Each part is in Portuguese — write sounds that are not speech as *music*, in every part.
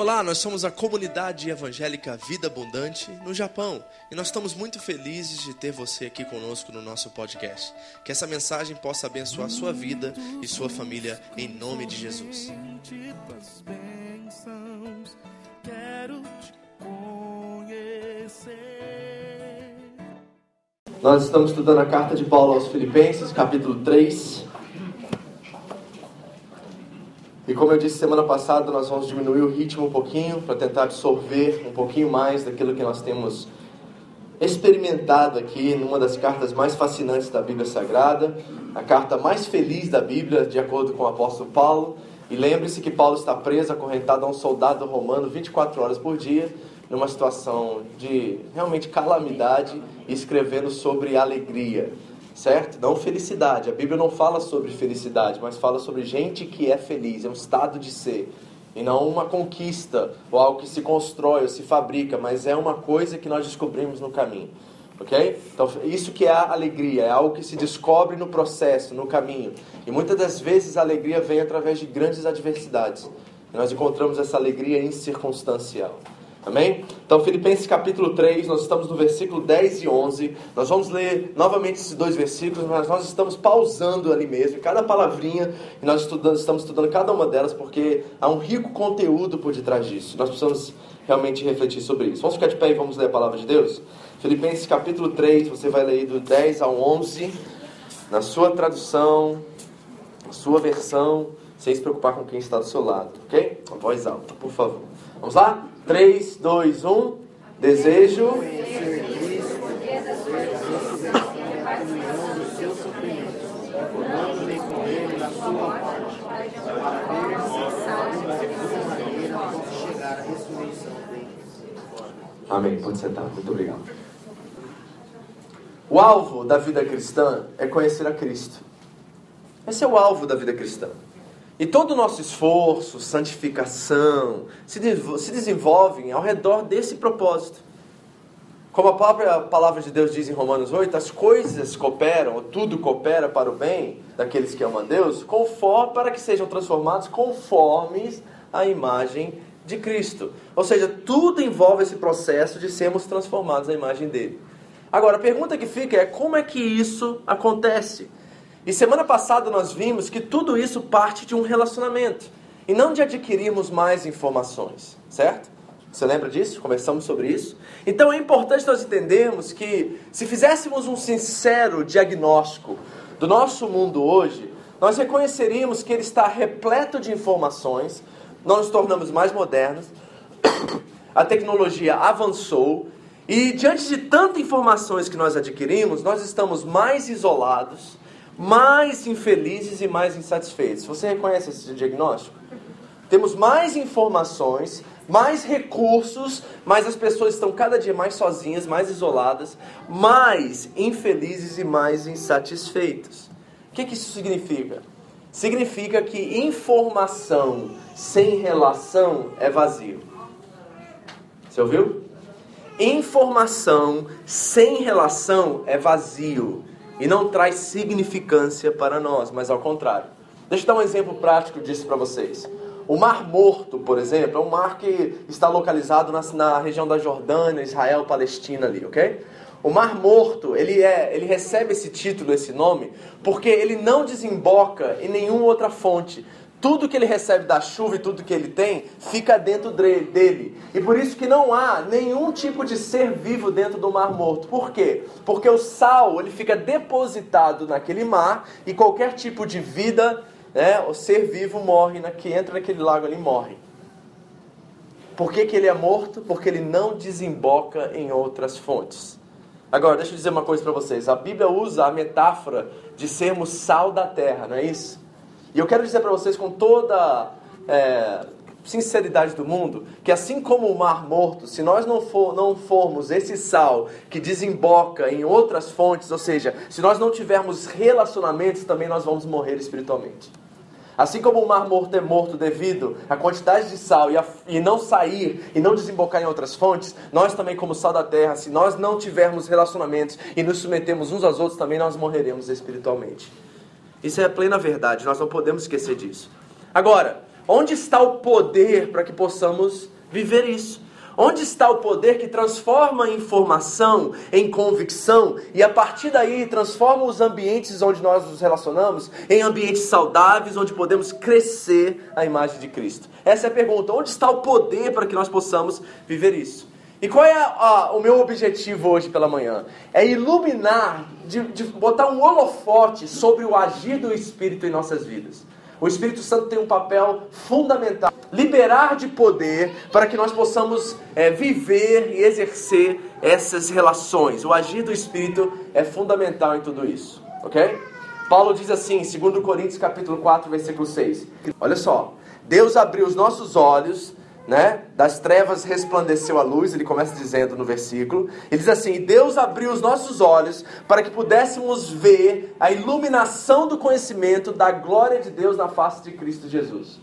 Olá, nós somos a comunidade evangélica Vida Abundante no Japão e nós estamos muito felizes de ter você aqui conosco no nosso podcast. Que essa mensagem possa abençoar sua vida e sua família em nome de Jesus. Nós estamos estudando a carta de Paulo aos Filipenses, capítulo 3. E como eu disse semana passada, nós vamos diminuir o ritmo um pouquinho para tentar absorver um pouquinho mais daquilo que nós temos experimentado aqui numa das cartas mais fascinantes da Bíblia Sagrada, a carta mais feliz da Bíblia, de acordo com o apóstolo Paulo. E lembre-se que Paulo está preso, acorrentado a um soldado romano 24 horas por dia, numa situação de realmente calamidade, escrevendo sobre alegria certo? Não felicidade. A Bíblia não fala sobre felicidade, mas fala sobre gente que é feliz, é um estado de ser. E não uma conquista, ou algo que se constrói ou se fabrica, mas é uma coisa que nós descobrimos no caminho. Ok? Então, isso que é a alegria, é algo que se descobre no processo, no caminho. E muitas das vezes a alegria vem através de grandes adversidades. E nós encontramos essa alegria incircunstancial. Amém? Então, Filipenses capítulo 3, nós estamos no versículo 10 e 11. Nós vamos ler novamente esses dois versículos, mas nós estamos pausando ali mesmo, cada palavrinha, e nós estudando, estamos estudando cada uma delas, porque há um rico conteúdo por detrás disso. Nós precisamos realmente refletir sobre isso. Vamos ficar de pé e vamos ler a palavra de Deus? Filipenses capítulo 3, você vai ler do 10 ao 11, na sua tradução, na sua versão, sem se preocupar com quem está do seu lado, ok? A voz alta, por favor. Vamos lá? 3, 2, 1. Desejo. Amém. Pode sentar. Muito obrigado. O alvo da vida cristã é conhecer a Cristo. Esse é o alvo da vida cristã. E todo o nosso esforço, santificação, se, se desenvolvem ao redor desse propósito. Como a própria palavra de Deus diz em Romanos 8, as coisas cooperam, ou tudo coopera para o bem daqueles que amam a Deus, conforme, para que sejam transformados conformes à imagem de Cristo. Ou seja, tudo envolve esse processo de sermos transformados à imagem dele. Agora, a pergunta que fica é como é que isso acontece? E semana passada nós vimos que tudo isso parte de um relacionamento e não de adquirirmos mais informações, certo? Você lembra disso? Conversamos sobre isso. Então é importante nós entendermos que se fizéssemos um sincero diagnóstico do nosso mundo hoje, nós reconheceríamos que ele está repleto de informações, nós nos tornamos mais modernos, *coughs* a tecnologia avançou e diante de tantas informações que nós adquirimos, nós estamos mais isolados mais infelizes e mais insatisfeitos. Você reconhece esse diagnóstico? Temos mais informações, mais recursos, mas as pessoas estão cada dia mais sozinhas, mais isoladas, mais infelizes e mais insatisfeitos. O que, que isso significa? Significa que informação sem relação é vazio. Você ouviu? Informação sem relação é vazio e não traz significância para nós, mas ao contrário. Deixa eu dar um exemplo prático disso para vocês. O Mar Morto, por exemplo, é um mar que está localizado na, na região da Jordânia, Israel, Palestina ali, ok? O Mar Morto, ele, é, ele recebe esse título, esse nome, porque ele não desemboca em nenhuma outra fonte, tudo que ele recebe da chuva e tudo que ele tem fica dentro dele. E por isso que não há nenhum tipo de ser vivo dentro do mar morto. Por quê? Porque o sal ele fica depositado naquele mar e qualquer tipo de vida, né, o ser vivo morre, que entra naquele lago ele morre. Por que, que ele é morto? Porque ele não desemboca em outras fontes. Agora, deixa eu dizer uma coisa para vocês. A Bíblia usa a metáfora de sermos sal da terra, não é isso? E eu quero dizer para vocês com toda é, sinceridade do mundo que assim como o mar morto, se nós não, for, não formos esse sal que desemboca em outras fontes, ou seja, se nós não tivermos relacionamentos, também nós vamos morrer espiritualmente. Assim como o mar morto é morto devido à quantidade de sal e, a, e, não sair e não desembocar em outras fontes, nós também, como sal da terra, se nós não tivermos relacionamentos e nos submetemos uns aos outros, também nós morreremos espiritualmente. Isso é a plena verdade, nós não podemos esquecer disso. Agora, onde está o poder para que possamos viver isso? Onde está o poder que transforma a informação em convicção e a partir daí transforma os ambientes onde nós nos relacionamos em ambientes saudáveis, onde podemos crescer a imagem de Cristo? Essa é a pergunta. Onde está o poder para que nós possamos viver isso? E qual é a, o meu objetivo hoje pela manhã? É iluminar, de, de botar um holofote sobre o agir do Espírito em nossas vidas. O Espírito Santo tem um papel fundamental, liberar de poder para que nós possamos é, viver e exercer essas relações. O agir do Espírito é fundamental em tudo isso, ok? Paulo diz assim, 2 Coríntios capítulo 4, versículo 6. Olha só, Deus abriu os nossos olhos né? Das trevas resplandeceu a luz, ele começa dizendo no versículo. Ele diz assim: Deus abriu os nossos olhos para que pudéssemos ver a iluminação do conhecimento da glória de Deus na face de Cristo Jesus.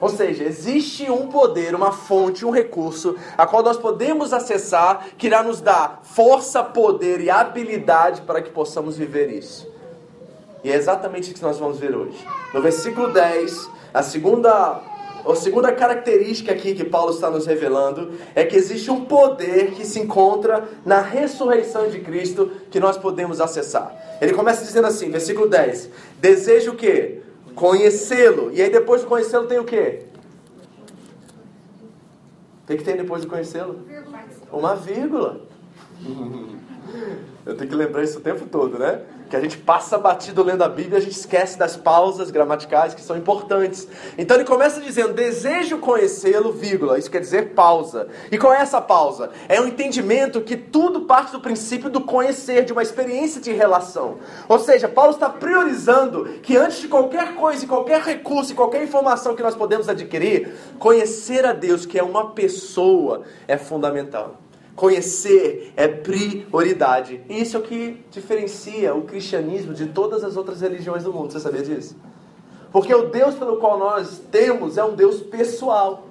Ou seja, existe um poder, uma fonte, um recurso a qual nós podemos acessar que irá nos dar força, poder e habilidade para que possamos viver isso. E é exatamente isso que nós vamos ver hoje. No versículo 10, a segunda a segunda característica aqui que Paulo está nos revelando é que existe um poder que se encontra na ressurreição de Cristo que nós podemos acessar. Ele começa dizendo assim, versículo 10: Desejo o quê? Conhecê-lo. E aí depois de conhecê-lo tem o quê? O que tem depois de conhecê-lo? Uma vírgula. *laughs* Eu tenho que lembrar isso o tempo todo, né? que a gente passa batido lendo a Bíblia, a gente esquece das pausas gramaticais que são importantes. Então ele começa dizendo: desejo conhecê-lo, vírgula. Isso quer dizer pausa. E qual é essa pausa? É um entendimento que tudo parte do princípio do conhecer, de uma experiência de relação. Ou seja, Paulo está priorizando que antes de qualquer coisa, qualquer recurso, qualquer informação que nós podemos adquirir, conhecer a Deus, que é uma pessoa, é fundamental. Conhecer é prioridade. E isso é o que diferencia o cristianismo de todas as outras religiões do mundo. Você sabia disso? Porque o Deus pelo qual nós temos é um Deus pessoal.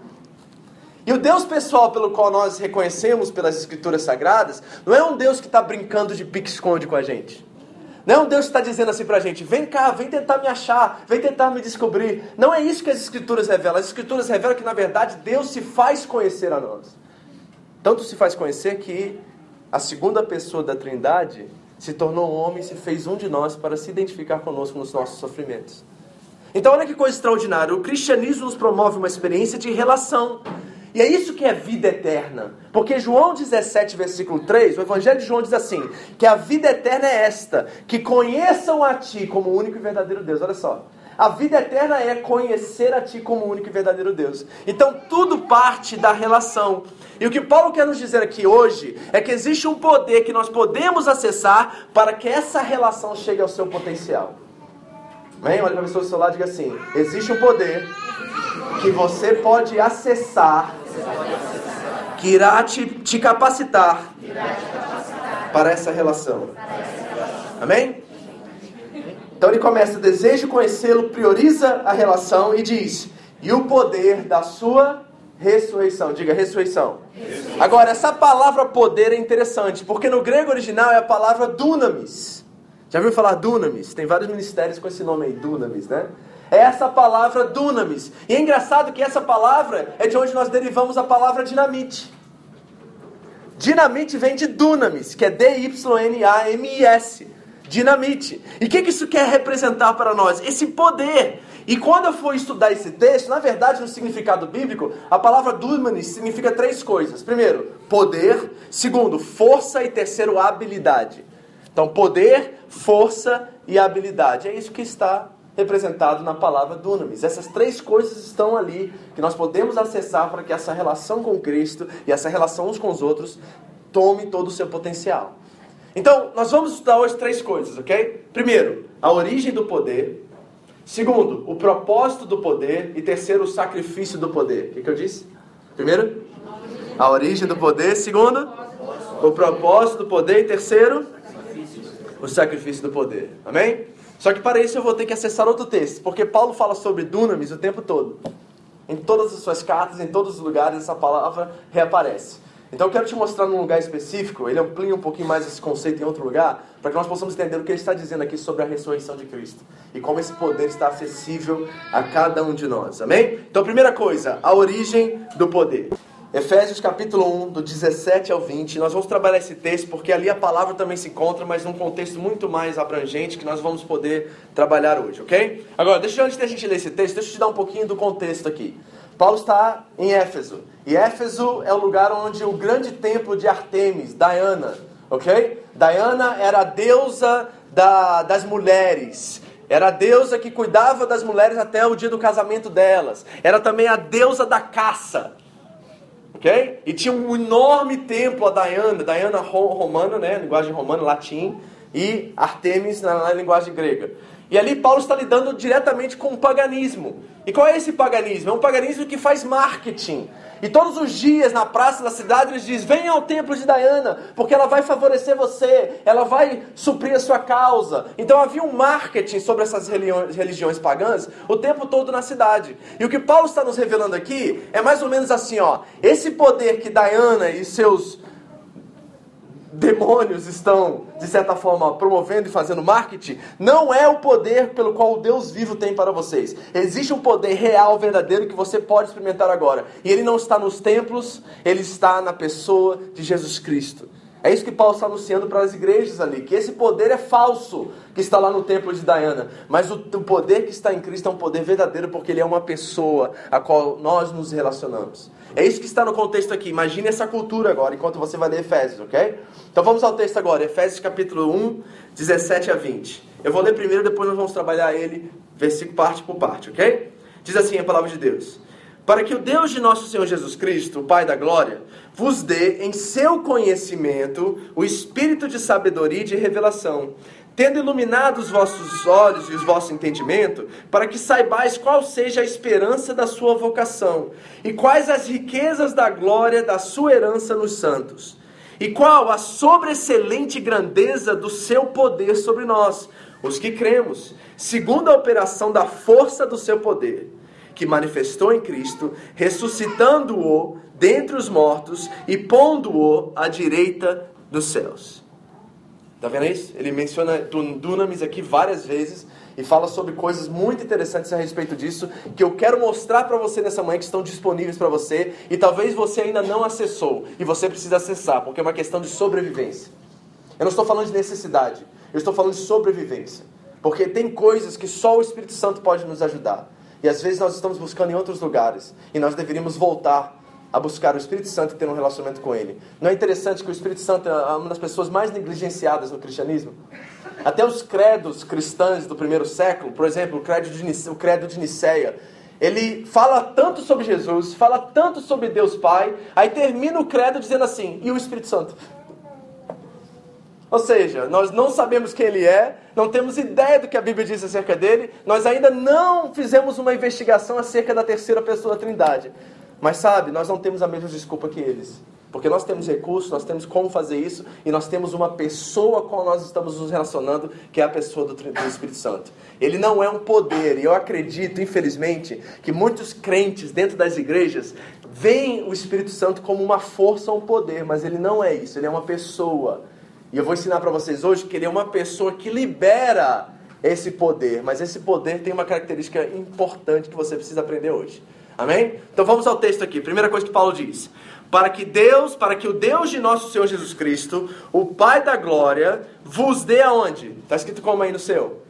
E o Deus pessoal pelo qual nós reconhecemos pelas Escrituras Sagradas não é um Deus que está brincando de pique-esconde com a gente. Não é um Deus que está dizendo assim para a gente: vem cá, vem tentar me achar, vem tentar me descobrir. Não é isso que as Escrituras revelam. As Escrituras revelam que, na verdade, Deus se faz conhecer a nós. Tanto se faz conhecer que a segunda pessoa da Trindade se tornou homem se fez um de nós para se identificar conosco nos nossos sofrimentos. Então, olha que coisa extraordinária. O cristianismo nos promove uma experiência de relação. E é isso que é vida eterna. Porque João 17, versículo 3, o Evangelho de João diz assim: que a vida eterna é esta, que conheçam a Ti como o único e verdadeiro Deus. Olha só. A vida eterna é conhecer a Ti como o único e verdadeiro Deus. Então tudo parte da relação. E o que Paulo quer nos dizer aqui hoje é que existe um poder que nós podemos acessar para que essa relação chegue ao seu potencial. Amém? Olha para a pessoa do seu lado e diga assim: existe um poder que você pode acessar que irá te, te capacitar para essa relação. Amém? Então ele começa, desejo conhecê-lo, prioriza a relação e diz, e o poder da sua ressurreição. Diga ressurreição. ressurreição. Agora, essa palavra poder é interessante, porque no grego original é a palavra dunamis. Já viu falar dunamis? Tem vários ministérios com esse nome aí, dunamis, né? É essa palavra dunamis. E é engraçado que essa palavra é de onde nós derivamos a palavra dinamite. Dinamite vem de dunamis, que é D-Y-N-A-M-I-S dinamite. E o que, que isso quer representar para nós? Esse poder. E quando eu for estudar esse texto, na verdade, no significado bíblico, a palavra dunamis significa três coisas. Primeiro, poder. Segundo, força. E terceiro, habilidade. Então, poder, força e habilidade. É isso que está representado na palavra dunamis. Essas três coisas estão ali que nós podemos acessar para que essa relação com Cristo e essa relação uns com os outros tome todo o seu potencial. Então, nós vamos estudar hoje três coisas, ok? Primeiro, a origem do poder. Segundo, o propósito do poder. E terceiro, o sacrifício do poder. O que, que eu disse? Primeiro, a origem do poder. Segundo, o propósito do poder. E terceiro, o sacrifício do poder. Amém? Só que para isso eu vou ter que acessar outro texto, porque Paulo fala sobre dunamis o tempo todo. Em todas as suas cartas, em todos os lugares, essa palavra reaparece. Então eu quero te mostrar num lugar específico, ele amplia um pouquinho mais esse conceito em outro lugar, para que nós possamos entender o que ele está dizendo aqui sobre a ressurreição de Cristo e como esse poder está acessível a cada um de nós. Amém? Então, primeira coisa, a origem do poder. Efésios capítulo 1, do 17 ao 20. Nós vamos trabalhar esse texto porque ali a palavra também se encontra, mas num contexto muito mais abrangente que nós vamos poder trabalhar hoje, ok? Agora, deixa eu, antes da gente ler esse texto, deixa eu te dar um pouquinho do contexto aqui. Paulo está em Éfeso. E Éfeso é o lugar onde o grande templo de Artemis, Diana, ok? Diana era a deusa da, das mulheres. Era a deusa que cuidava das mulheres até o dia do casamento delas. Era também a deusa da caça. Ok? E tinha um enorme templo a Diana, Diana romana, né? Linguagem romana, latim, e Artemis na, na linguagem grega. E ali Paulo está lidando diretamente com o paganismo. E qual é esse paganismo? É um paganismo que faz marketing. E todos os dias na praça da cidade eles dizem: venha ao templo de Diana, porque ela vai favorecer você, ela vai suprir a sua causa. Então havia um marketing sobre essas religiões pagãs o tempo todo na cidade. E o que Paulo está nos revelando aqui é mais ou menos assim: ó, esse poder que Diana e seus demônios estão, de certa forma, promovendo e fazendo marketing, não é o poder pelo qual o Deus vivo tem para vocês. Existe um poder real, verdadeiro, que você pode experimentar agora. E ele não está nos templos, ele está na pessoa de Jesus Cristo. É isso que Paulo está anunciando para as igrejas ali, que esse poder é falso que está lá no templo de Diana, mas o, o, poder que está em Cristo é um poder verdadeiro porque ele é uma pessoa a qual nós nos relacionamos. É isso que está no contexto aqui. Imagine essa cultura agora, enquanto você vai ler Efésios, ok? Então vamos ao texto agora, Efésios capítulo 1, 17 a 20. Eu vou ler primeiro, depois nós vamos trabalhar ele, versículo parte por parte, ok? Diz assim a palavra de Deus para que o Deus de nosso Senhor Jesus Cristo, o Pai da glória, vos dê em seu conhecimento o espírito de sabedoria e de revelação, tendo iluminado os vossos olhos e os vossos entendimentos, para que saibais qual seja a esperança da sua vocação, e quais as riquezas da glória da sua herança nos santos, e qual a sobreexcelente grandeza do seu poder sobre nós, os que cremos, segundo a operação da força do seu poder que manifestou em Cristo, ressuscitando-o dentre os mortos e pondo-o à direita dos céus. Está vendo isso? Ele menciona dunamis aqui várias vezes e fala sobre coisas muito interessantes a respeito disso que eu quero mostrar para você nessa manhã que estão disponíveis para você e talvez você ainda não acessou e você precisa acessar, porque é uma questão de sobrevivência. Eu não estou falando de necessidade, eu estou falando de sobrevivência. Porque tem coisas que só o Espírito Santo pode nos ajudar. E às vezes nós estamos buscando em outros lugares. E nós deveríamos voltar a buscar o Espírito Santo e ter um relacionamento com Ele. Não é interessante que o Espírito Santo é uma das pessoas mais negligenciadas no cristianismo? Até os credos cristãos do primeiro século, por exemplo, o credo de, Nice, o credo de Niceia, ele fala tanto sobre Jesus, fala tanto sobre Deus Pai, aí termina o credo dizendo assim: e o Espírito Santo? Ou seja, nós não sabemos quem ele é, não temos ideia do que a Bíblia diz acerca dele, nós ainda não fizemos uma investigação acerca da terceira pessoa da Trindade. Mas sabe, nós não temos a mesma desculpa que eles. Porque nós temos recursos, nós temos como fazer isso, e nós temos uma pessoa com a qual nós estamos nos relacionando, que é a pessoa do, do Espírito Santo. Ele não é um poder, e eu acredito, infelizmente, que muitos crentes dentro das igrejas veem o Espírito Santo como uma força ou um poder, mas ele não é isso, ele é uma pessoa. E eu vou ensinar para vocês hoje que ele é uma pessoa que libera esse poder, mas esse poder tem uma característica importante que você precisa aprender hoje. Amém? Então vamos ao texto aqui. Primeira coisa que Paulo diz: Para que Deus, para que o Deus de nosso Senhor Jesus Cristo, o Pai da glória, vos dê aonde? Está escrito como aí no seu?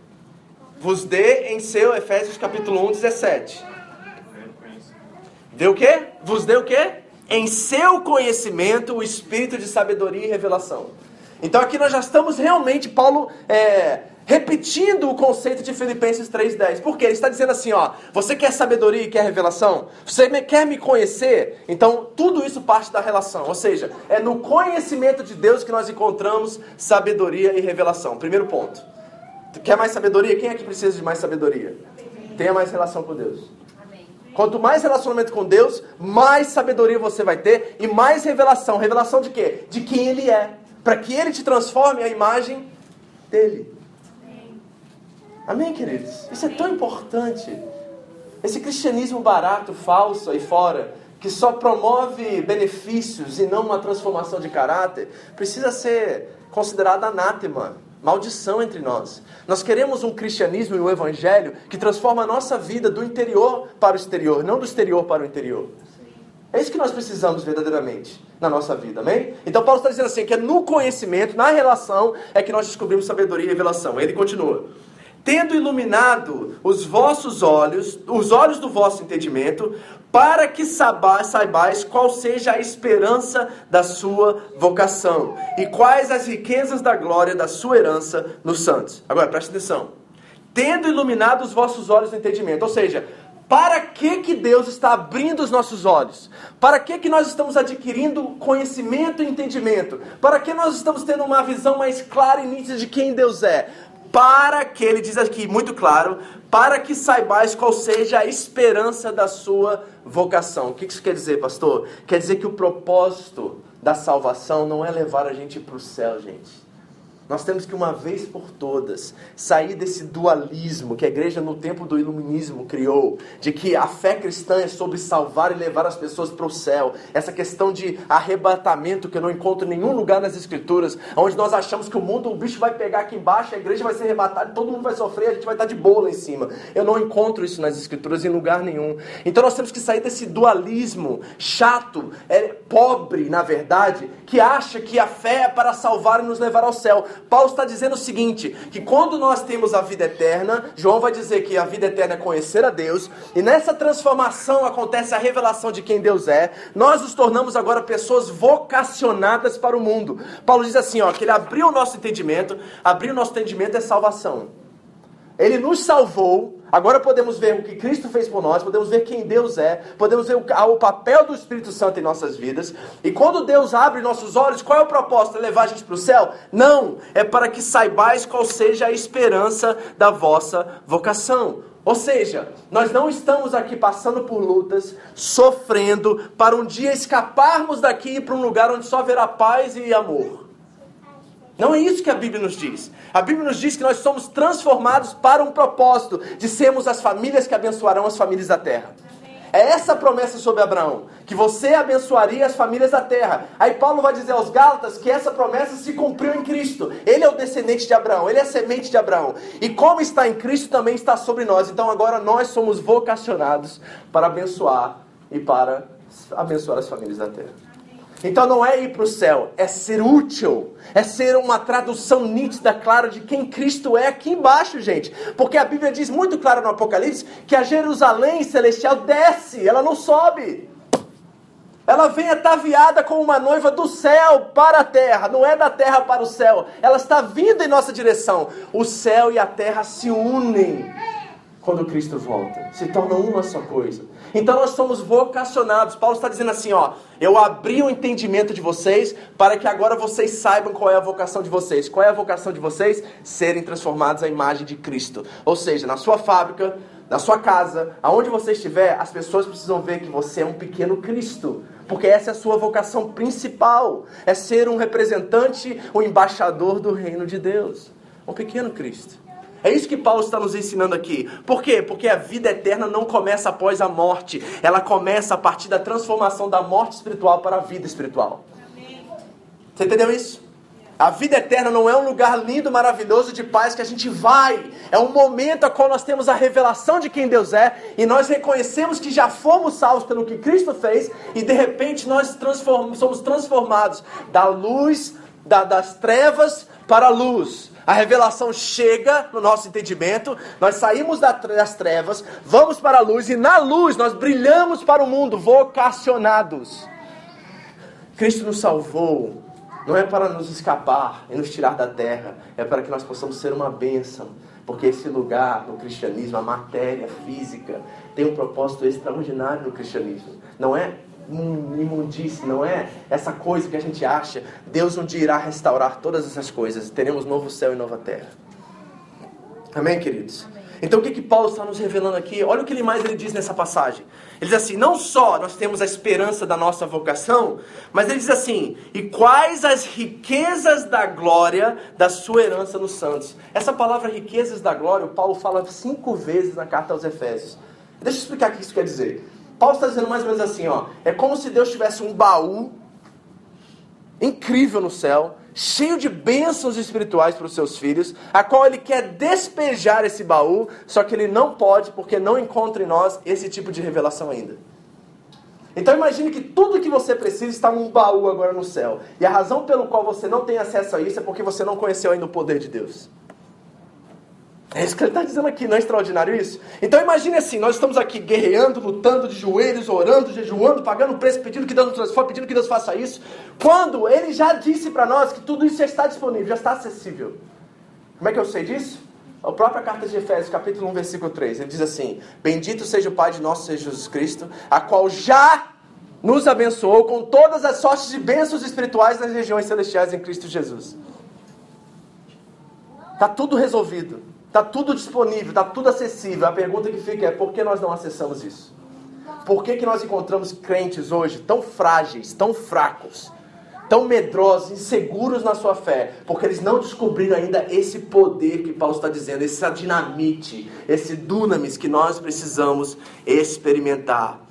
Vos dê em seu Efésios capítulo 1, 17. Dê o quê? Vos dê o quê? Em seu conhecimento o espírito de sabedoria e revelação. Então aqui nós já estamos realmente, Paulo, é, repetindo o conceito de Filipenses 3,10. Por quê? Ele está dizendo assim, ó, você quer sabedoria e quer revelação? Você quer me conhecer? Então tudo isso parte da relação. Ou seja, é no conhecimento de Deus que nós encontramos sabedoria e revelação. Primeiro ponto. Quer mais sabedoria? Quem é que precisa de mais sabedoria? Tenha mais relação com Deus. Quanto mais relacionamento com Deus, mais sabedoria você vai ter e mais revelação. Revelação de quê? De quem Ele é para que Ele te transforme a imagem dele. Amém, queridos? Isso é tão importante. Esse cristianismo barato, falso aí fora, que só promove benefícios e não uma transformação de caráter, precisa ser considerada anátema, maldição entre nós. Nós queremos um cristianismo e um evangelho que transforma a nossa vida do interior para o exterior, não do exterior para o interior. É isso que nós precisamos verdadeiramente na nossa vida, amém? Então Paulo está dizendo assim, que é no conhecimento, na relação, é que nós descobrimos sabedoria e revelação. Ele continua tendo iluminado os vossos olhos, os olhos do vosso entendimento, para que saibais qual seja a esperança da sua vocação e quais as riquezas da glória da sua herança nos santos. Agora preste atenção. Tendo iluminado os vossos olhos do entendimento, ou seja, para que, que Deus está abrindo os nossos olhos? Para que, que nós estamos adquirindo conhecimento e entendimento? Para que nós estamos tendo uma visão mais clara e nítida de quem Deus é? Para que, ele diz aqui muito claro, para que saibais qual seja a esperança da sua vocação. O que isso quer dizer, pastor? Quer dizer que o propósito da salvação não é levar a gente para o céu, gente. Nós temos que, uma vez por todas, sair desse dualismo que a igreja no tempo do iluminismo criou, de que a fé cristã é sobre salvar e levar as pessoas para o céu. Essa questão de arrebatamento que eu não encontro em nenhum lugar nas escrituras, onde nós achamos que o mundo, o bicho vai pegar aqui embaixo, a igreja vai ser arrebatada, todo mundo vai sofrer, a gente vai estar de boa lá em cima. Eu não encontro isso nas escrituras em lugar nenhum. Então nós temos que sair desse dualismo chato, é, pobre, na verdade, que acha que a fé é para salvar e nos levar ao céu. Paulo está dizendo o seguinte: que quando nós temos a vida eterna, João vai dizer que a vida eterna é conhecer a Deus, e nessa transformação acontece a revelação de quem Deus é, nós nos tornamos agora pessoas vocacionadas para o mundo. Paulo diz assim: ó, que ele abriu o nosso entendimento, abrir o nosso entendimento é salvação. Ele nos salvou Agora podemos ver o que Cristo fez por nós, podemos ver quem Deus é, podemos ver o, papel do Espírito Santo em nossas vidas. E quando Deus abre nossos olhos, qual é o propósito? É levar a gente para o céu? Não, é para que saibais qual seja a esperança da vossa vocação. Ou seja, nós não estamos aqui passando por lutas, sofrendo, para um dia escaparmos daqui para um lugar onde só haverá paz e amor. Não é isso que a Bíblia nos diz. A Bíblia nos diz que nós somos transformados para um propósito de sermos as famílias que abençoarão as famílias da terra. É essa a promessa sobre Abraão, que você abençoaria as famílias da terra. Aí Paulo vai dizer aos Gálatas que essa promessa se cumpriu em Cristo. Ele é o descendente de Abraão, ele é a semente de Abraão. E como está em Cristo, também está sobre nós. Então agora nós somos vocacionados para abençoar e para abençoar as famílias da terra. Então não é ir para o céu, é ser útil, é ser uma tradução nítida, clara de quem Cristo é aqui embaixo, gente. Porque a Bíblia diz muito claro no Apocalipse que a Jerusalém celestial desce, ela não sobe. Ela vem ataviada como uma noiva do céu para a terra, não é da terra para o céu. Ela está vindo em nossa direção. O céu e a terra se unem quando Cristo volta, se tornam uma só coisa. Então nós somos vocacionados. Paulo está dizendo assim, ó, eu abri o entendimento de vocês para que agora vocês saibam qual é a vocação de vocês. Qual é a vocação de vocês? Serem transformados à imagem de Cristo. Ou seja, na sua fábrica, na sua casa, aonde você estiver, as pessoas precisam ver que você é um pequeno Cristo. Porque essa é a sua vocação principal. É ser um representante, um embaixador do reino de Deus. Um pequeno Cristo. É isso que Paulo está nos ensinando aqui. Por quê? Porque a vida eterna não começa após a morte. Ela começa a partir da transformação da morte espiritual para a vida espiritual. Você entendeu isso? A vida eterna não é um lugar lindo, maravilhoso de paz que a gente vai. É um momento a qual nós temos a revelação de quem Deus é e nós reconhecemos que já fomos salvos pelo que Cristo fez e de repente nós transform somos transformados da luz, da, das trevas para a luz a revelação chega no nosso entendimento, nós saímos das trevas, vamos para a luz e na luz nós brilhamos para o mundo, vocacionados. Cristo nos salvou, não é para nos escapar e nos tirar da terra, é para que nós possamos ser uma bênção. Porque esse lugar no cristianismo, a matéria física, tem um propósito extraordinário no cristianismo. Não é imundice, não é essa coisa que a gente acha. Deus um dia irá restaurar todas essas coisas. Teremos novo céu e nova terra. Amém, queridos? Amém. Então o que, que Paulo está nos revelando aqui? Olha o que ele mais ele diz nessa passagem. Ele diz assim: não só nós temos a esperança da nossa vocação, mas ele diz assim: e quais as riquezas da glória da sua herança nos santos? Essa palavra riquezas da glória, o Paulo fala cinco vezes na carta aos Efésios. Deixa eu explicar o que isso quer dizer. Paulo está dizendo mais ou menos assim, ó. É como se Deus tivesse um baú incrível no céu, cheio de bênçãos espirituais para os seus filhos, a qual ele quer despejar esse baú, só que ele não pode porque não encontra em nós esse tipo de revelação ainda. Então imagine que tudo que você precisa está num baú agora no céu. E a razão pelo qual você não tem acesso a isso é porque você não conheceu ainda o poder de Deus. É isso que ele está dizendo aqui, não é extraordinário isso? Então imagine assim, nós estamos aqui guerreando, lutando de joelhos, orando, jejuando, pagando preço, pedindo que Deus nos transforme, pedindo que Deus faça isso. Quando ele já disse para nós que tudo isso já está disponível, já está acessível. Como é que eu sei disso? A própria carta de Efésios, capítulo 1, versículo 3, ele diz assim: Bendito seja o Pai de nosso Senhor Jesus Cristo, a qual já nos abençoou com todas as sortes de bênçãos espirituais nas regiões celestiais em Cristo Jesus. Está tudo resolvido. Está tudo disponível, está tudo acessível. A pergunta que fica é: por que nós não acessamos isso? Por que, que nós encontramos crentes hoje tão frágeis, tão fracos, tão medrosos, inseguros na sua fé? Porque eles não descobriram ainda esse poder que Paulo está dizendo, essa dinamite, esse dunamis que nós precisamos experimentar.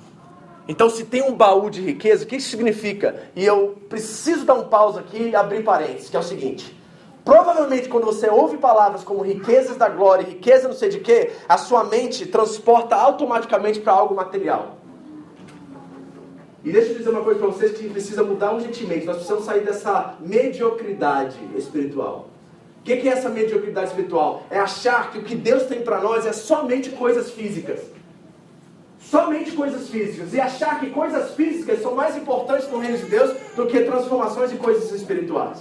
Então, se tem um baú de riqueza, o que isso significa? E eu preciso dar um pausa aqui e abrir parênteses, que é o seguinte. Provavelmente, quando você ouve palavras como riquezas da glória, riqueza não sei de quê, a sua mente transporta automaticamente para algo material. E deixa eu dizer uma coisa para vocês que precisa mudar urgentemente. Nós precisamos sair dessa mediocridade espiritual. O que é essa mediocridade espiritual? É achar que o que Deus tem para nós é somente coisas físicas. Somente coisas físicas. E achar que coisas físicas são mais importantes no reino de Deus do que transformações de coisas espirituais.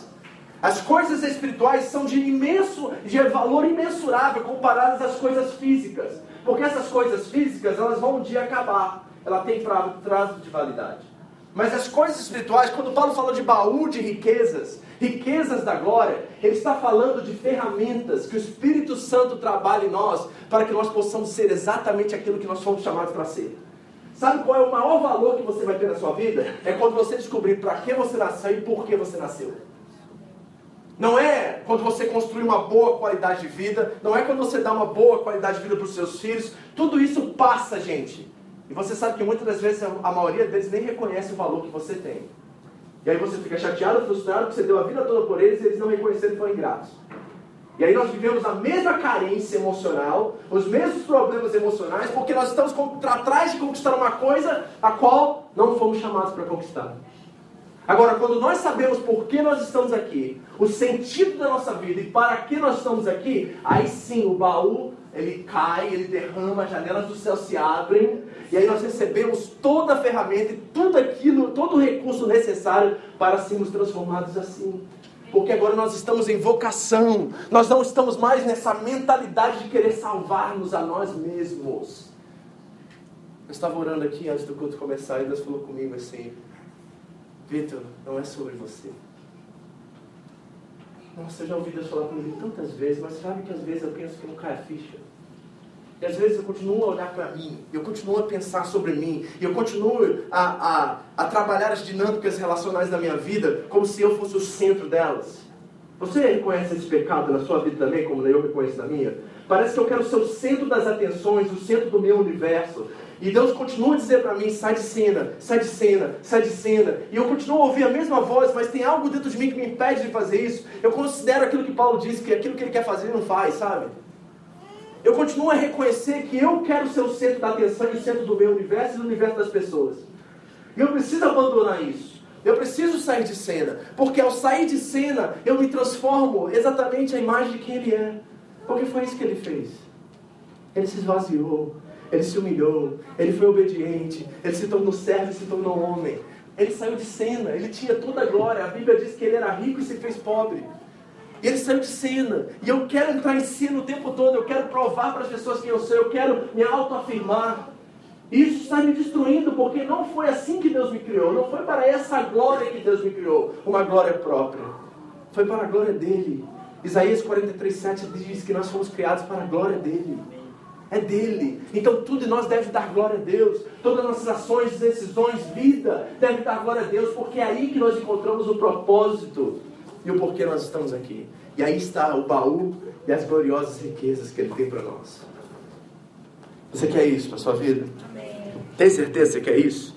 As coisas espirituais são de imenso, de valor imensurável comparadas às coisas físicas. Porque essas coisas físicas, elas vão um dia acabar. Ela tem prazo de validade. Mas as coisas espirituais, quando Paulo falou de baú de riquezas, riquezas da glória, ele está falando de ferramentas que o Espírito Santo trabalha em nós para que nós possamos ser exatamente aquilo que nós fomos chamados para ser. Sabe qual é o maior valor que você vai ter na sua vida? É quando você descobrir para que você nasceu e por que você nasceu. Não é quando você construi uma boa qualidade de vida, não é quando você dá uma boa qualidade de vida para os seus filhos. Tudo isso passa, gente. E você sabe que muitas das vezes a maioria deles nem reconhece o valor que você tem. E aí você fica chateado, frustrado, porque você deu a vida toda por eles e eles não reconheceram e foram ingratos. E aí nós vivemos a mesma carência emocional, os mesmos problemas emocionais, porque nós estamos atrás de conquistar uma coisa a qual não fomos chamados para conquistar. Agora, quando nós sabemos por que nós estamos aqui, o sentido da nossa vida e para que nós estamos aqui, aí sim o baú ele cai, ele derrama, as janelas do céu se abrem, e aí nós recebemos toda a ferramenta e tudo aquilo, todo o recurso necessário para sermos transformados assim. Porque agora nós estamos em vocação, nós não estamos mais nessa mentalidade de querer salvar-nos a nós mesmos. Eu estava orando aqui antes do culto começar e Deus falou comigo assim: Vitor, não é sobre você. Nossa, eu já ouvi Deus falar comigo tantas vezes, mas sabe que às vezes eu penso que não cai a ficha. E às vezes eu continuo a olhar para mim, eu continuo a pensar sobre mim, eu continuo a, a, a trabalhar as dinâmicas relacionais da minha vida como se eu fosse o centro delas. Você reconhece esse pecado na sua vida também, como eu reconheço na minha? Parece que eu quero ser o centro das atenções, o centro do meu universo. E Deus continua a dizer para mim: sai de cena, sai de cena, sai de cena. E eu continuo a ouvir a mesma voz, mas tem algo dentro de mim que me impede de fazer isso. Eu considero aquilo que Paulo disse, que aquilo que ele quer fazer ele não faz, sabe? Eu continuo a reconhecer que eu quero ser o centro da atenção e o centro do meu universo e do universo das pessoas. E eu preciso abandonar isso. Eu preciso sair de cena, porque ao sair de cena eu me transformo exatamente a imagem de quem ele é. Porque foi isso que ele fez. Ele se esvaziou, ele se humilhou, ele foi obediente, ele se tornou servo e se tornou homem. Ele saiu de cena, ele tinha toda a glória. A Bíblia diz que ele era rico e se fez pobre. Ele saiu de cena. E eu quero entrar em cena o tempo todo. Eu quero provar para as pessoas quem eu sou. Eu quero me autoafirmar. Isso está me destruindo, porque não foi assim que Deus me criou. Não foi para essa glória que Deus me criou, uma glória própria. Foi para a glória dele. Isaías 43, 7 diz que nós fomos criados para a glória dele é dele. Então tudo em nós deve dar glória a Deus. Todas as nossas ações, decisões, vida deve dar glória a Deus, porque é aí que nós encontramos o propósito e o porquê nós estamos aqui. E aí está o baú e as gloriosas riquezas que ele tem para nós. Você quer isso para sua vida? Amém. Tem certeza que é isso?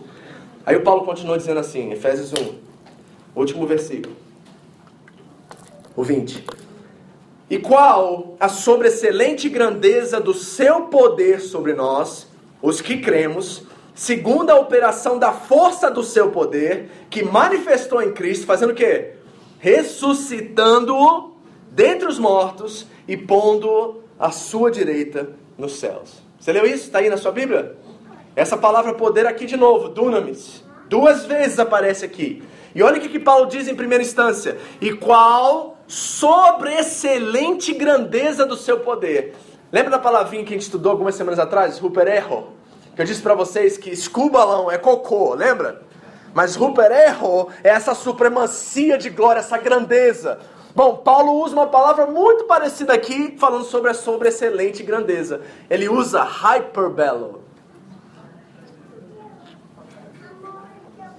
Aí o Paulo continua dizendo assim, Efésios 1, último versículo, o 20. E qual a sobreexcelente grandeza do seu poder sobre nós, os que cremos, segundo a operação da força do seu poder, que manifestou em Cristo, fazendo o quê? Ressuscitando-o dentre os mortos e pondo-o à sua direita nos céus. Você leu isso? Está aí na sua Bíblia? Essa palavra poder aqui de novo, dunamis. Duas vezes aparece aqui. E olha o que Paulo diz em primeira instância. E qual sobre excelente grandeza do seu poder. Lembra da palavrinha que a gente estudou algumas semanas atrás? Ruperejo. Que eu disse para vocês que escubalão é cocô, lembra? Mas ruperejo é essa supremacia de glória, essa grandeza. Bom, Paulo usa uma palavra muito parecida aqui, falando sobre a sobre excelente grandeza. Ele usa hyperbelo.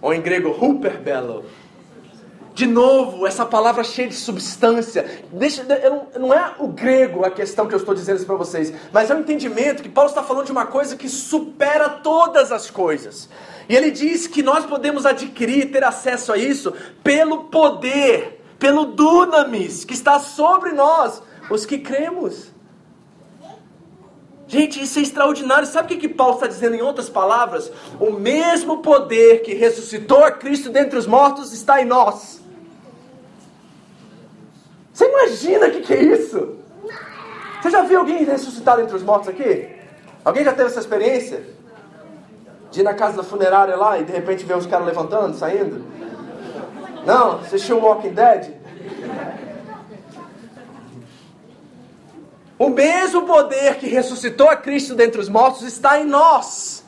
Ou em grego, huperbelo. De novo, essa palavra cheia de substância. Deixa, não, não é o grego a questão que eu estou dizendo isso para vocês, mas é o entendimento que Paulo está falando de uma coisa que supera todas as coisas. E ele diz que nós podemos adquirir, ter acesso a isso, pelo poder, pelo dunamis que está sobre nós, os que cremos. Gente, isso é extraordinário. Sabe o que, que Paulo está dizendo em outras palavras? O mesmo poder que ressuscitou a Cristo dentre os mortos está em nós. Você imagina o que, que é isso? Você já viu alguém ressuscitado entre os mortos aqui? Alguém já teve essa experiência? De ir na casa da funerária lá e de repente ver os caras levantando, saindo? Não? Assistiu Walking Dead? O mesmo poder que ressuscitou a Cristo dentre os mortos está em nós.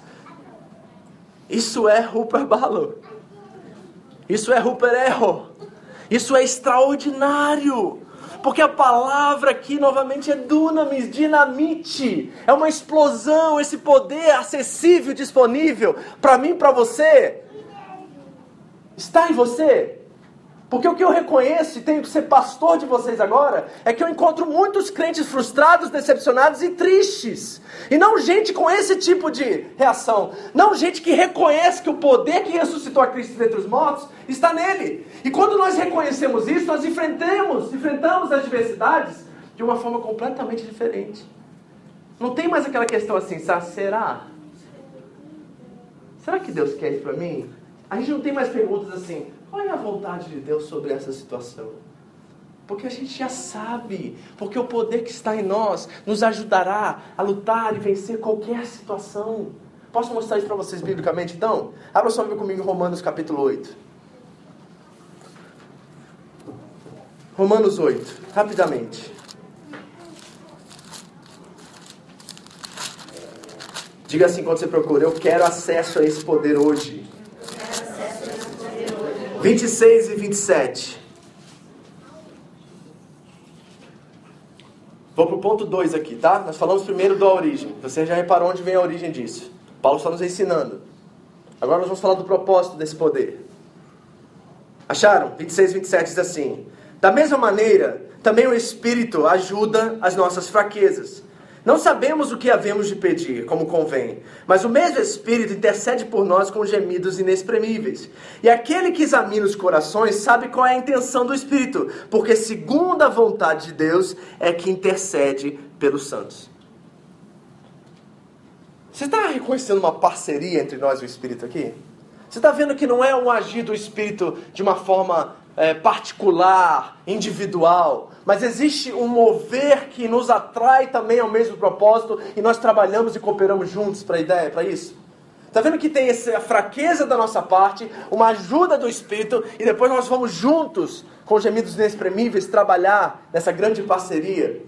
Isso é Rupert Balo. Isso é Rupert Erro. Isso é extraordinário. Porque a palavra aqui novamente é dunamis, dinamite. É uma explosão, esse poder acessível, disponível para mim, para você. Está em você. Porque o que eu reconheço e tenho que ser pastor de vocês agora é que eu encontro muitos crentes frustrados, decepcionados e tristes. E não gente com esse tipo de reação. Não gente que reconhece que o poder que ressuscitou a Cristo dentre os mortos está nele. E quando nós reconhecemos isso, nós enfrentamos, enfrentamos as diversidades de uma forma completamente diferente. Não tem mais aquela questão assim, será? Será que Deus quer isso para mim? A gente não tem mais perguntas assim, qual é a vontade de Deus sobre essa situação? Porque a gente já sabe, porque o poder que está em nós nos ajudará a lutar e vencer qualquer situação. Posso mostrar isso para vocês biblicamente então? Abra só comigo em Romanos capítulo 8. Romanos 8, rapidamente. Diga assim quando você procura: Eu quero acesso a esse poder hoje. 26 e 27. Vou para o ponto 2 aqui, tá? Nós falamos primeiro da origem. Você já reparou onde vem a origem disso? Paulo está nos ensinando. Agora nós vamos falar do propósito desse poder. Acharam? 26 e 27 diz assim: Da mesma maneira, também o Espírito ajuda as nossas fraquezas não sabemos o que havemos de pedir, como convém, mas o mesmo Espírito intercede por nós com gemidos inexprimíveis. E aquele que examina os corações sabe qual é a intenção do Espírito, porque segundo a vontade de Deus é que intercede pelos santos. Você está reconhecendo uma parceria entre nós e o Espírito aqui? Você está vendo que não é um agir do Espírito de uma forma é, particular, individual, mas existe um mover que nos atrai também ao mesmo propósito e nós trabalhamos e cooperamos juntos para a ideia, para isso. Está vendo que tem essa fraqueza da nossa parte, uma ajuda do Espírito e depois nós vamos juntos, com gemidos inexprimíveis, trabalhar nessa grande parceria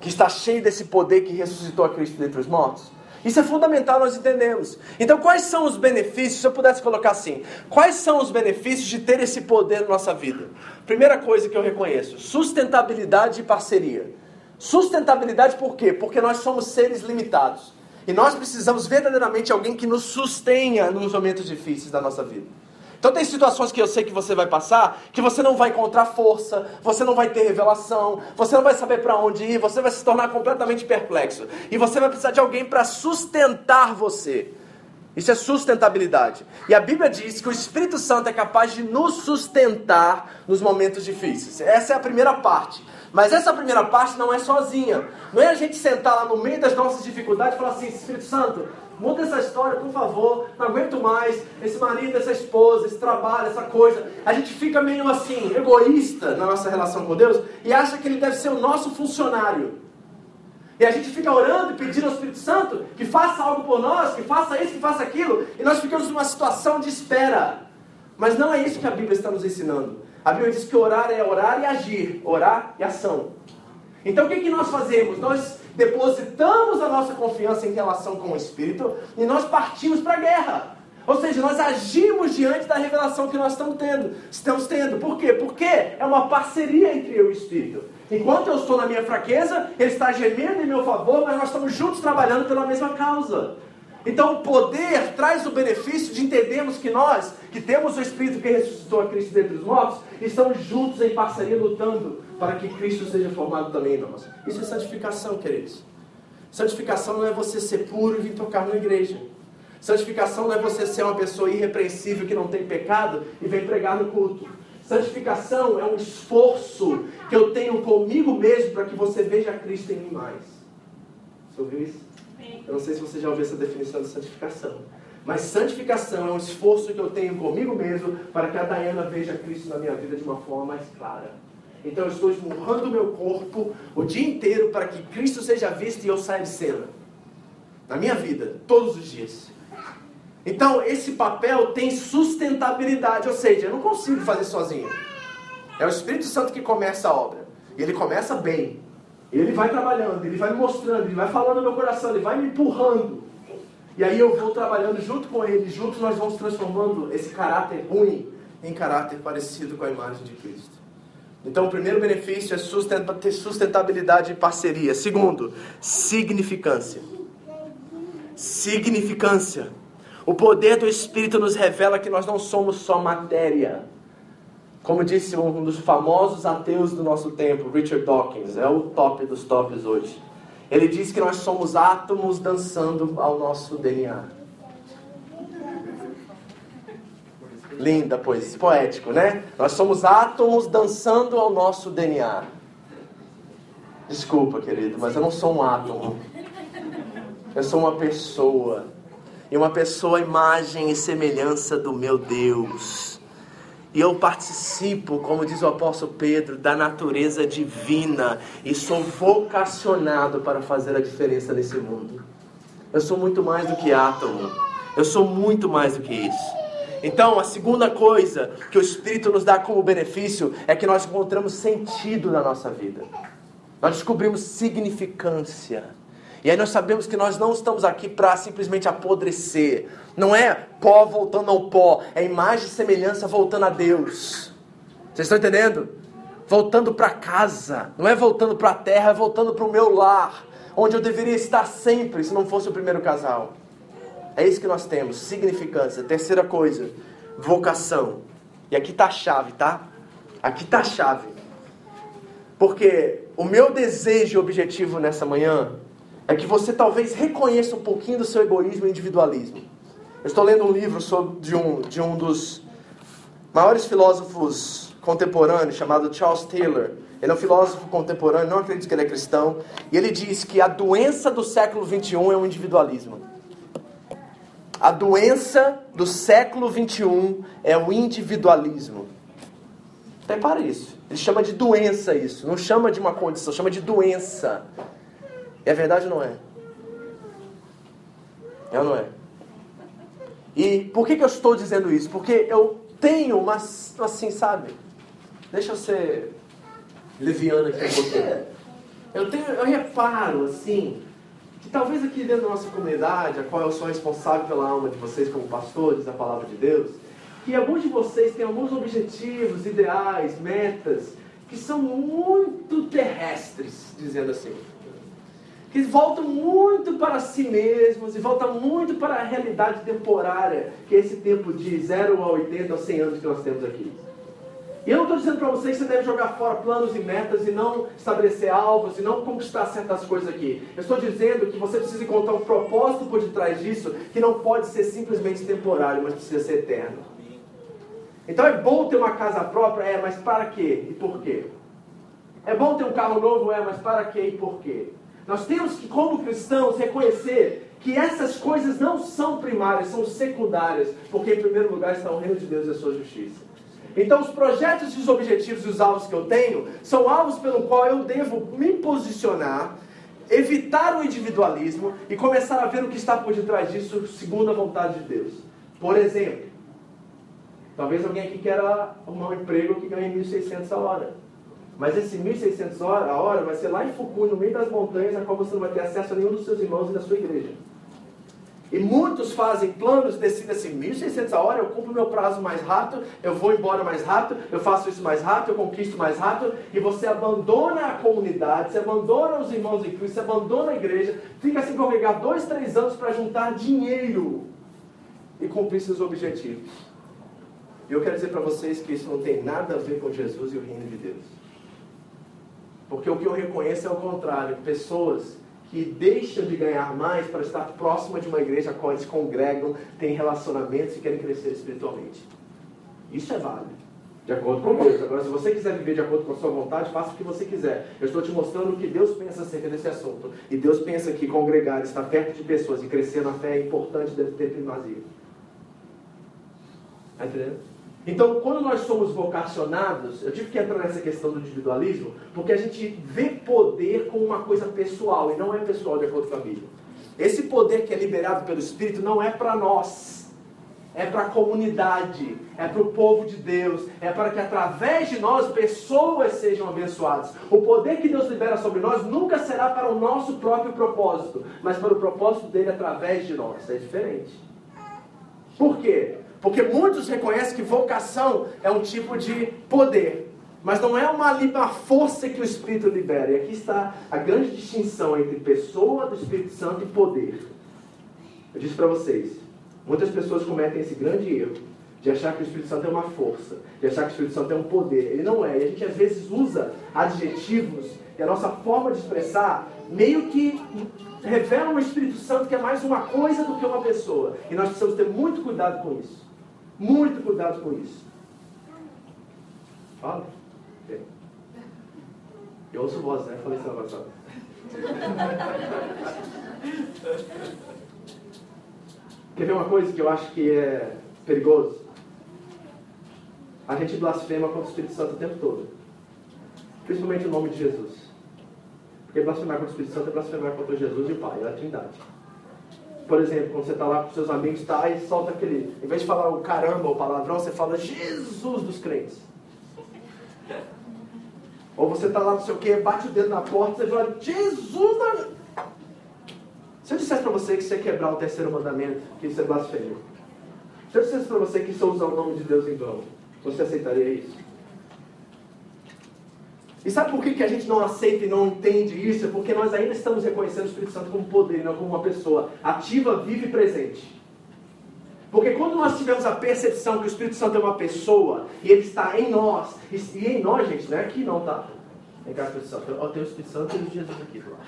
que está cheia desse poder que ressuscitou a Cristo dentre os mortos? Isso é fundamental nós entendemos. Então, quais são os benefícios, se eu pudesse colocar assim, quais são os benefícios de ter esse poder na nossa vida? Primeira coisa que eu reconheço: sustentabilidade e parceria. Sustentabilidade por quê? Porque nós somos seres limitados. E nós precisamos verdadeiramente de alguém que nos sustenha nos momentos difíceis da nossa vida. Então tem situações que eu sei que você vai passar, que você não vai encontrar força, você não vai ter revelação, você não vai saber para onde ir, você vai se tornar completamente perplexo. E você vai precisar de alguém para sustentar você. Isso é sustentabilidade. E a Bíblia diz que o Espírito Santo é capaz de nos sustentar nos momentos difíceis. Essa é a primeira parte. Mas essa primeira parte não é sozinha. Não é a gente sentar lá no meio das nossas dificuldades e falar assim: Espírito Santo, muda essa história, por favor. Não aguento mais esse marido, essa esposa, esse trabalho, essa coisa. A gente fica meio assim, egoísta na nossa relação com Deus e acha que ele deve ser o nosso funcionário. E a gente fica orando e pedindo ao Espírito Santo que faça algo por nós, que faça isso, que faça aquilo, e nós ficamos numa situação de espera. Mas não é isso que a Bíblia está nos ensinando. A Bíblia diz que orar é orar e agir, orar e ação. Então o que, que nós fazemos? Nós depositamos a nossa confiança em relação com o Espírito e nós partimos para a guerra. Ou seja, nós agimos diante da revelação que nós estamos tendo. Estamos tendo. Por quê? Porque é uma parceria entre eu e o Espírito. Enquanto eu estou na minha fraqueza, Ele está gemendo em meu favor, mas nós estamos juntos trabalhando pela mesma causa. Então o poder traz o benefício de entendermos que nós, que temos o Espírito que ressuscitou a Cristo dentre os mortos, estamos juntos em parceria lutando para que Cristo seja formado também em nós. Isso é santificação, queridos. Santificação não é você ser puro e vir tocar na igreja. Santificação não é você ser uma pessoa irrepreensível que não tem pecado e vem pregar no culto. Santificação é um esforço que eu tenho comigo mesmo para que você veja Cristo em mim mais. Você ouviu isso? Eu não sei se você já ouviu essa definição de santificação. Mas santificação é um esforço que eu tenho comigo mesmo para que a Dayana veja Cristo na minha vida de uma forma mais clara. Então eu estou esmurrando o meu corpo o dia inteiro para que Cristo seja visto e eu saia de cena. Na minha vida, todos os dias. Então esse papel tem sustentabilidade, ou seja, eu não consigo fazer sozinho. É o Espírito Santo que começa a obra. E ele começa bem. Ele vai trabalhando, ele vai me mostrando, ele vai falando no meu coração, ele vai me empurrando. E aí eu vou trabalhando junto com ele, juntos nós vamos transformando esse caráter ruim em caráter parecido com a imagem de Cristo. Então, o primeiro benefício é ter sustentabilidade e parceria. Segundo, significância. Significância. O poder do Espírito nos revela que nós não somos só matéria. Como disse um dos famosos ateus do nosso tempo, Richard Dawkins, é o top dos tops hoje. Ele diz que nós somos átomos dançando ao nosso DNA. Linda, pois, poético, né? Nós somos átomos dançando ao nosso DNA. Desculpa, querido, mas eu não sou um átomo. Eu sou uma pessoa. E uma pessoa imagem e semelhança do meu Deus. E eu participo, como diz o apóstolo Pedro, da natureza divina e sou vocacionado para fazer a diferença nesse mundo. Eu sou muito mais do que átomo. Eu sou muito mais do que isso. Então, a segunda coisa que o Espírito nos dá como benefício é que nós encontramos sentido na nossa vida. Nós descobrimos significância. E aí nós sabemos que nós não estamos aqui para simplesmente apodrecer. Não é pó voltando ao pó, é imagem e semelhança voltando a Deus. Vocês estão entendendo? Voltando para casa. Não é voltando para a terra, é voltando para o meu lar, onde eu deveria estar sempre se não fosse o primeiro casal. É isso que nós temos, significância. Terceira coisa, vocação. E aqui está a chave, tá? Aqui está a chave. Porque o meu desejo e objetivo nessa manhã é que você talvez reconheça um pouquinho do seu egoísmo e individualismo. Eu estou lendo um livro sobre, de, um, de um dos maiores filósofos contemporâneos, chamado Charles Taylor. Ele é um filósofo contemporâneo, não acredito que ele é cristão. E ele diz que a doença do século XXI é o individualismo. A doença do século XXI é o individualismo. Repara isso. Ele chama de doença isso. Não chama de uma condição, chama de doença. É verdade ou não é? É ou não é? E por que, que eu estou dizendo isso? Porque eu tenho uma, assim, sabe? Deixa eu ser leviano aqui um pouquinho. Eu, tenho, eu reparo, assim, que talvez aqui dentro da nossa comunidade, a qual eu sou responsável pela alma de vocês como pastores da palavra de Deus, que alguns de vocês têm alguns objetivos, ideais, metas, que são muito terrestres, dizendo assim que voltam muito para si mesmos e voltam muito para a realidade temporária, que é esse tempo de 0 a 80 ou 100 anos que nós temos aqui. E eu não estou dizendo para vocês que você deve jogar fora planos e metas e não estabelecer alvos e não conquistar certas coisas aqui. Eu estou dizendo que você precisa encontrar um propósito por detrás disso que não pode ser simplesmente temporário, mas precisa ser eterno. Então é bom ter uma casa própria, é, mas para quê e por quê? É bom ter um carro novo, é, mas para quê e por quê? Nós temos que, como cristãos, reconhecer que essas coisas não são primárias, são secundárias, porque em primeiro lugar está o reino de Deus e a sua justiça. Então, os projetos, os objetivos e os alvos que eu tenho são alvos pelo qual eu devo me posicionar, evitar o individualismo e começar a ver o que está por detrás disso, segundo a vontade de Deus. Por exemplo, talvez alguém aqui queira arrumar um emprego que ganhe 1.600 a hora. Mas esse 1.600 a hora vai ser lá em Fukui, no meio das montanhas, a qual você não vai ter acesso a nenhum dos seus irmãos e da sua igreja. E muitos fazem planos, decidem assim, 1.600 a hora, eu cumpro meu prazo mais rápido, eu vou embora mais rápido, eu faço isso mais rápido, eu conquisto mais rápido, e você abandona a comunidade, você abandona os irmãos em Cristo, você abandona a igreja, fica assim congregar dois, três anos para juntar dinheiro e cumprir seus objetivos. E eu quero dizer para vocês que isso não tem nada a ver com Jesus e o reino de Deus. Porque o que eu reconheço é o contrário, pessoas que deixam de ganhar mais para estar próxima de uma igreja a qual eles congregam, têm relacionamentos e querem crescer espiritualmente. Isso é válido. De acordo com Deus. Agora, se você quiser viver de acordo com a sua vontade, faça o que você quiser. Eu estou te mostrando o que Deus pensa acerca desse assunto. E Deus pensa que congregar, estar perto de pessoas e crescer na fé é importante, deve ter primazia. Está entendendo? Então, quando nós somos vocacionados, eu tive que entrar nessa questão do individualismo, porque a gente vê poder como uma coisa pessoal, e não é pessoal de acordo com a Bíblia. Esse poder que é liberado pelo Espírito não é para nós, é para a comunidade, é para o povo de Deus, é para que através de nós pessoas sejam abençoadas. O poder que Deus libera sobre nós nunca será para o nosso próprio propósito, mas para o propósito dele através de nós. É diferente. Por quê? Porque muitos reconhecem que vocação é um tipo de poder, mas não é uma, uma força que o Espírito libera. E aqui está a grande distinção entre pessoa do Espírito Santo e poder. Eu disse para vocês, muitas pessoas cometem esse grande erro de achar que o Espírito Santo é uma força, de achar que o Espírito Santo é um poder. Ele não é. E a gente às vezes usa adjetivos e a nossa forma de expressar meio que revelam o Espírito Santo que é mais uma coisa do que uma pessoa. E nós precisamos ter muito cuidado com isso. Muito cuidado com isso. Fala. Eu ouço voz, né? Falei semana passada. Quer ver uma coisa que eu acho que é perigoso? A gente blasfema contra o Espírito Santo o tempo todo. Principalmente o nome de Jesus. Porque blasfemar contra o Espírito Santo é blasfemar contra Jesus e o Pai, é a Trindade. Por exemplo, quando você está lá com seus amigos tá, e solta aquele. Em vez de falar o caramba, o palavrão, você fala Jesus dos crentes. Ou você está lá, não sei o que, bate o dedo na porta você fala Jesus da. Se eu dissesse para você que você quebrar o terceiro mandamento, que isso é blasfêmia. Se eu dissesse para você que isso é usar o nome de Deus em vão, você aceitaria isso? E sabe por que, que a gente não aceita e não entende isso? É porque nós ainda estamos reconhecendo o Espírito Santo como poder, não como uma pessoa ativa, viva e presente. Porque quando nós tivemos a percepção que o Espírito Santo é uma pessoa e ele está em nós, e, em nós, gente, não é aqui não, tá? Vem cá, Espírito Santo. Ó, tem o Espírito Santo e o Jesus aqui do lado.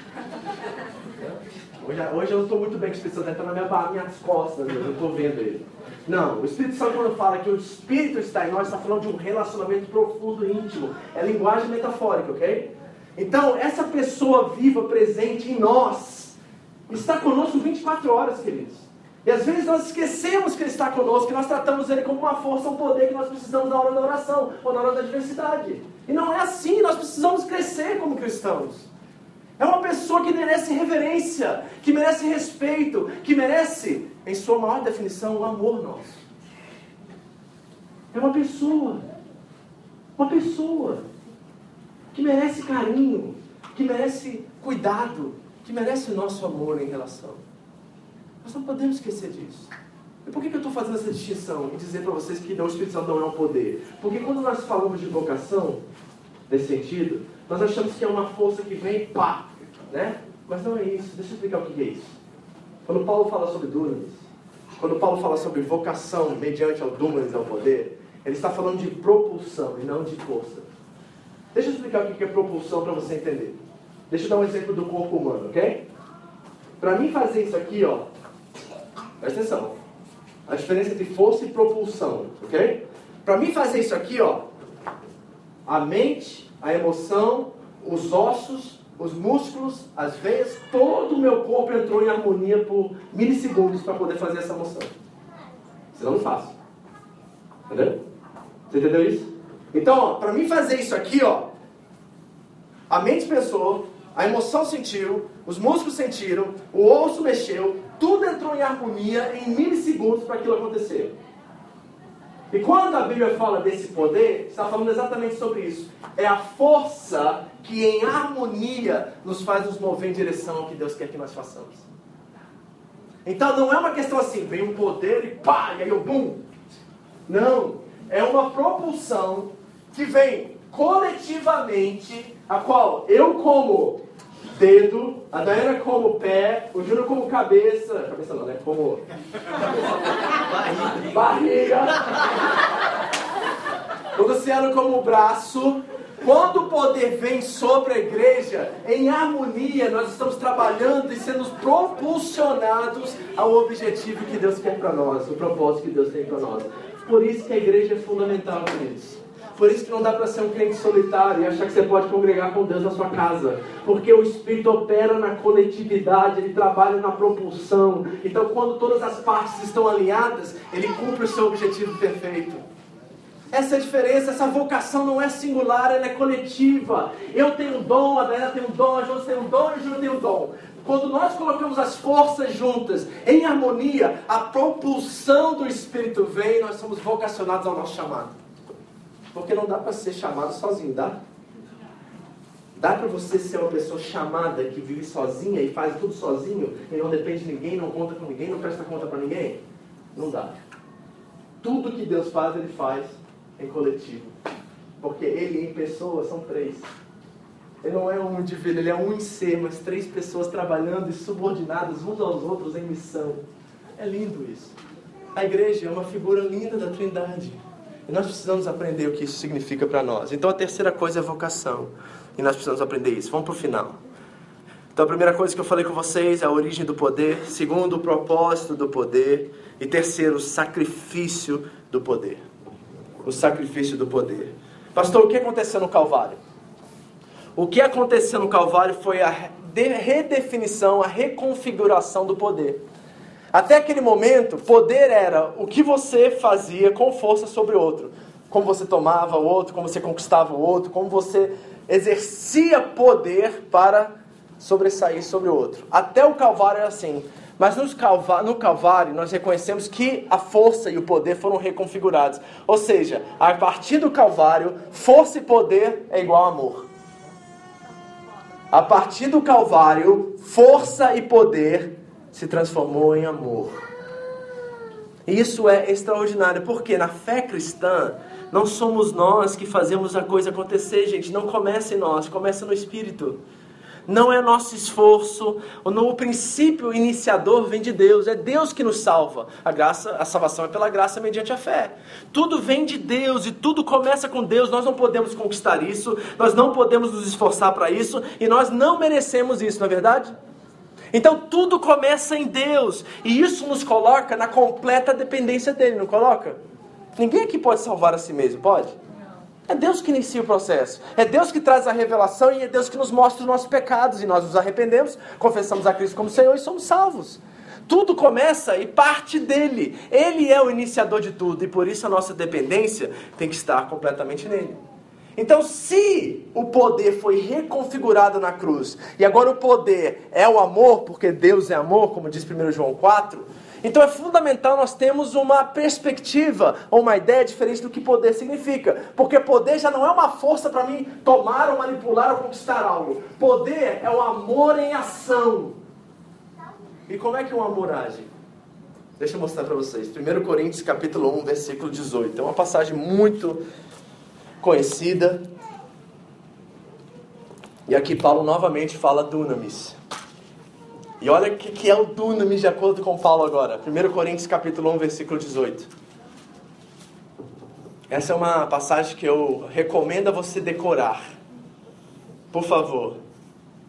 Hoje, hoje eu não estou muito bem com o Espírito Santo, ele está nas minha, minhas costas, eu estou vendo ele. Não, o Espírito Santo, quando fala que o Espírito está em nós, está falando de um relacionamento profundo e íntimo. É linguagem metafórica, ok? Então, essa pessoa viva, presente em nós, está conosco 24 horas, queridos. E às vezes nós esquecemos que Ele está conosco, que nós tratamos Ele como uma força, um poder que nós precisamos na hora da oração ou na hora da adversidade. E não é assim, nós precisamos crescer como cristãos. É uma pessoa que merece reverência, que merece respeito, que merece, em sua maior definição, o amor nosso. É uma pessoa, uma pessoa que merece carinho, que merece cuidado, que merece o nosso amor em relação. Nós não podemos esquecer disso. E por que, eu estou fazendo essa distinção e dizer para vocês que o Espírito Santo não é um poder? Porque quando nós falamos de vocação, nesse sentido, nós achamos que é uma força que vem e pá, né? Mas não é isso. Deixa eu explicar o que é isso. Quando Paulo fala sobre dunamis, quando Paulo fala sobre vocação mediante ao dunamis, ao poder, Ele está falando de propulsão e não de força. Deixa eu explicar o que é propulsão para você entender. Deixa eu dar um exemplo do corpo humano, ok? Para mim fazer isso aqui, ó, presta atenção. A diferença entre força e propulsão, ok? Para mim fazer isso aqui, ó, a mente, a emoção, os ossos, os músculos, as veias, todo o meu corpo entrou em harmonia por milissegundos para poder fazer essa moção. Senão não faço. Entendeu? Você entendeu isso? Então, para mim fazer isso aqui, ó, a mente pensou, a emoção sentiu, os músculos sentiram, o osso mexeu, tudo entrou em harmonia em milissegundos para aquilo acontecer. E quando a Bíblia fala desse poder, está falando exatamente sobre isso. É a força que em harmonia nos faz nos mover em direção ao que Deus quer que nós façamos. Então não é uma questão assim, vem um poder e pá, e aí eu bum. Não, é uma propulsão que vem coletivamente, a qual eu como dedo, a Dayana como pé, o Júnior como cabeça, cabeça não, né? Como barriga, barriga. o Luciano como braço. Quando o poder vem sobre a igreja, em harmonia, nós estamos trabalhando e sendo propulsionados ao objetivo que Deus quer para nós, o propósito que Deus tem para nós. Por isso que a igreja é fundamental, queridos. Por isso que não dá para ser um crente solitário e achar que você pode congregar com Deus na sua casa. Porque o Espírito opera na coletividade, ele trabalha na propulsão. Então, quando todas as partes estão alinhadas, ele cumpre o seu objetivo perfeito. Essa é a diferença, essa vocação não é singular, ela é coletiva. Eu tenho um dom, a Daniela tem um dom, a Josi tem um dom e o Júnior tem um dom. Quando nós colocamos as forças juntas, em harmonia, a propulsão do Espírito vem e nós somos vocacionados ao nosso chamado. Porque não dá para ser chamado sozinho, dá? Dá para você ser uma pessoa chamada que vive sozinha e faz tudo sozinho e não depende de ninguém, não conta com ninguém, não presta conta para ninguém? Não dá. Tudo que Deus faz, Ele faz em coletivo. Porque Ele em pessoa são três. Ele não é um indivíduo, ele é um em ser, mas três pessoas trabalhando e subordinadas uns aos outros em missão. É lindo isso. A igreja é uma figura linda da Trindade. E nós precisamos aprender o que isso significa para nós. Então a terceira coisa é vocação. E nós precisamos aprender isso. Vamos para o final. Então a primeira coisa que eu falei com vocês é a origem do poder. Segundo, o propósito do poder. E terceiro, o sacrifício do poder. O sacrifício do poder. Pastor, o que aconteceu no Calvário? O que aconteceu no Calvário foi a redefinição, a reconfiguração do poder. Até aquele momento, poder era o que você fazia com força sobre o outro. Como você tomava o outro, como você conquistava o outro, como você exercia poder para sobressair sobre o outro. Até o Calvário era assim. Mas no Calvário nós reconhecemos que a força e o poder foram reconfigurados. Ou seja, a partir do Calvário, força e poder é igual a amor a partir do Calvário, força e poder se transformou em amor. Isso é extraordinário, porque na fé cristã, não somos nós que fazemos a coisa acontecer, gente. Não começa em nós, começa no Espírito não é nosso esforço, o princípio iniciador vem de Deus, é Deus que nos salva. A graça, a salvação é pela graça mediante a fé. Tudo vem de Deus e tudo começa com Deus. Nós não podemos conquistar isso, nós não podemos nos esforçar para isso e nós não merecemos isso, não é verdade? Então tudo começa em Deus e isso nos coloca na completa dependência dele, não coloca? Ninguém aqui pode salvar a si mesmo, pode? É Deus que inicia o processo. É Deus que traz a revelação e é Deus que nos mostra os nossos pecados. E nós nos arrependemos, confessamos a Cristo como Senhor e somos salvos. Tudo começa e parte dele. Ele é o iniciador de tudo e por isso a nossa dependência tem que estar completamente nele. Então, se o poder foi reconfigurado na cruz e agora o poder é o amor, porque Deus é amor, como diz 1 João 4, então é fundamental nós termos uma perspectiva ou uma ideia diferente do que poder significa. Porque poder já não é uma força para mim tomar ou manipular ou conquistar algo. Poder é o amor em ação. E como é que o amor age? Deixa eu mostrar para vocês. 1 Coríntios capítulo 1, versículo 18. É uma passagem muito conhecida. E aqui Paulo novamente fala dunamis. E olha o que, é o dunamis de acordo com Paulo agora. 1 Coríntios capítulo 1, versículo 18. Essa é uma passagem que eu recomendo a você decorar. Por favor,